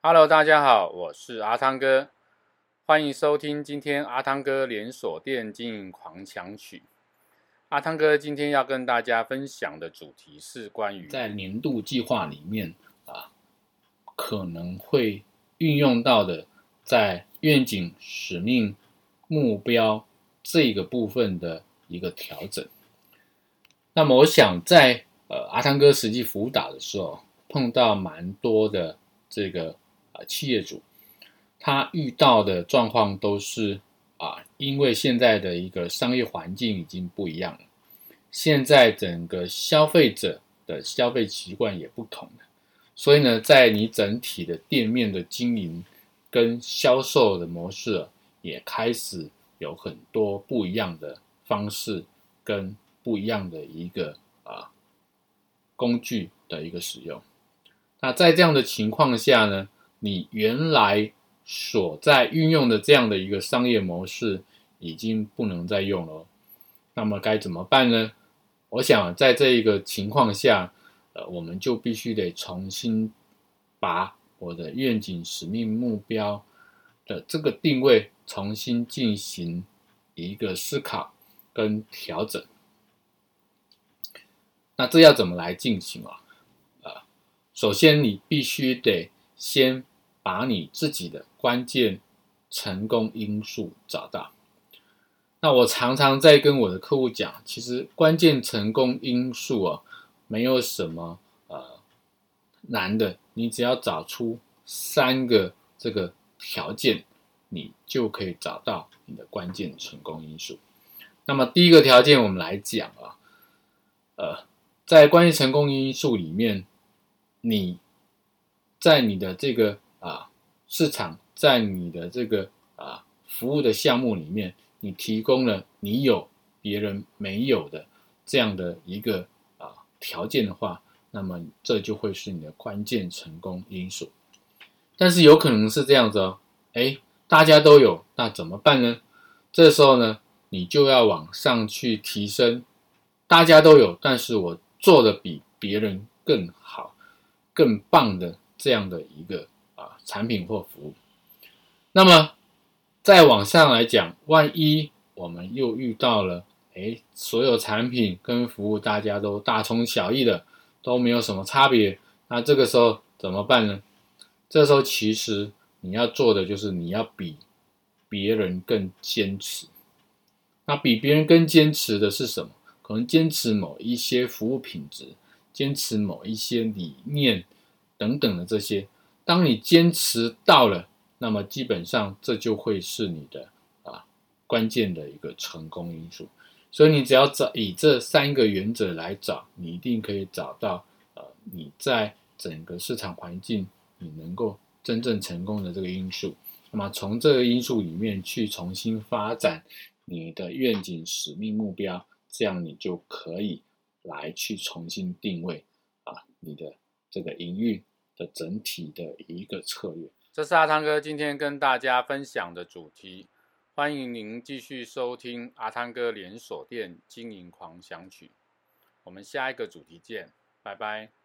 Hello，大家好，我是阿汤哥，欢迎收听今天阿汤哥连锁店经营狂想曲。阿汤哥今天要跟大家分享的主题是关于在年度计划里面啊，可能会运用到的，在愿景、使命、目标这个部分的一个调整。那么，我想在呃阿汤哥实际辅导的时候，碰到蛮多的这个。企业主他遇到的状况都是啊，因为现在的一个商业环境已经不一样了，现在整个消费者的消费习惯也不同了，所以呢，在你整体的店面的经营跟销售的模式也开始有很多不一样的方式跟不一样的一个啊工具的一个使用。那在这样的情况下呢，你原来所在运用的这样的一个商业模式已经不能再用了，那么该怎么办呢？我想在这一个情况下，呃，我们就必须得重新把我的愿景、使命、目标的这个定位重新进行一个思考跟调整。那这要怎么来进行啊？呃，首先你必须得。先把你自己的关键成功因素找到。那我常常在跟我的客户讲，其实关键成功因素啊，没有什么呃难的，你只要找出三个这个条件，你就可以找到你的关键成功因素。那么第一个条件，我们来讲啊，呃，在关键成功因素里面，你。在你的这个啊市场，在你的这个啊服务的项目里面，你提供了你有别人没有的这样的一个啊条件的话，那么这就会是你的关键成功因素。但是有可能是这样子哦，哎，大家都有，那怎么办呢？这时候呢，你就要往上去提升。大家都有，但是我做的比别人更好、更棒的。这样的一个啊产品或服务，那么再往上来讲，万一我们又遇到了，哎，所有产品跟服务大家都大同小异的，都没有什么差别，那这个时候怎么办呢？这时候其实你要做的就是你要比别人更坚持。那比别人更坚持的是什么？可能坚持某一些服务品质，坚持某一些理念。等等的这些，当你坚持到了，那么基本上这就会是你的啊关键的一个成功因素。所以你只要找以这三个原则来找，你一定可以找到呃你在整个市场环境你能够真正成功的这个因素。那么从这个因素里面去重新发展你的愿景、使命、目标，这样你就可以来去重新定位啊你的这个营运。的整体的一个策略，这是阿汤哥今天跟大家分享的主题。欢迎您继续收听阿汤哥连锁店经营狂想曲。我们下一个主题见，拜拜。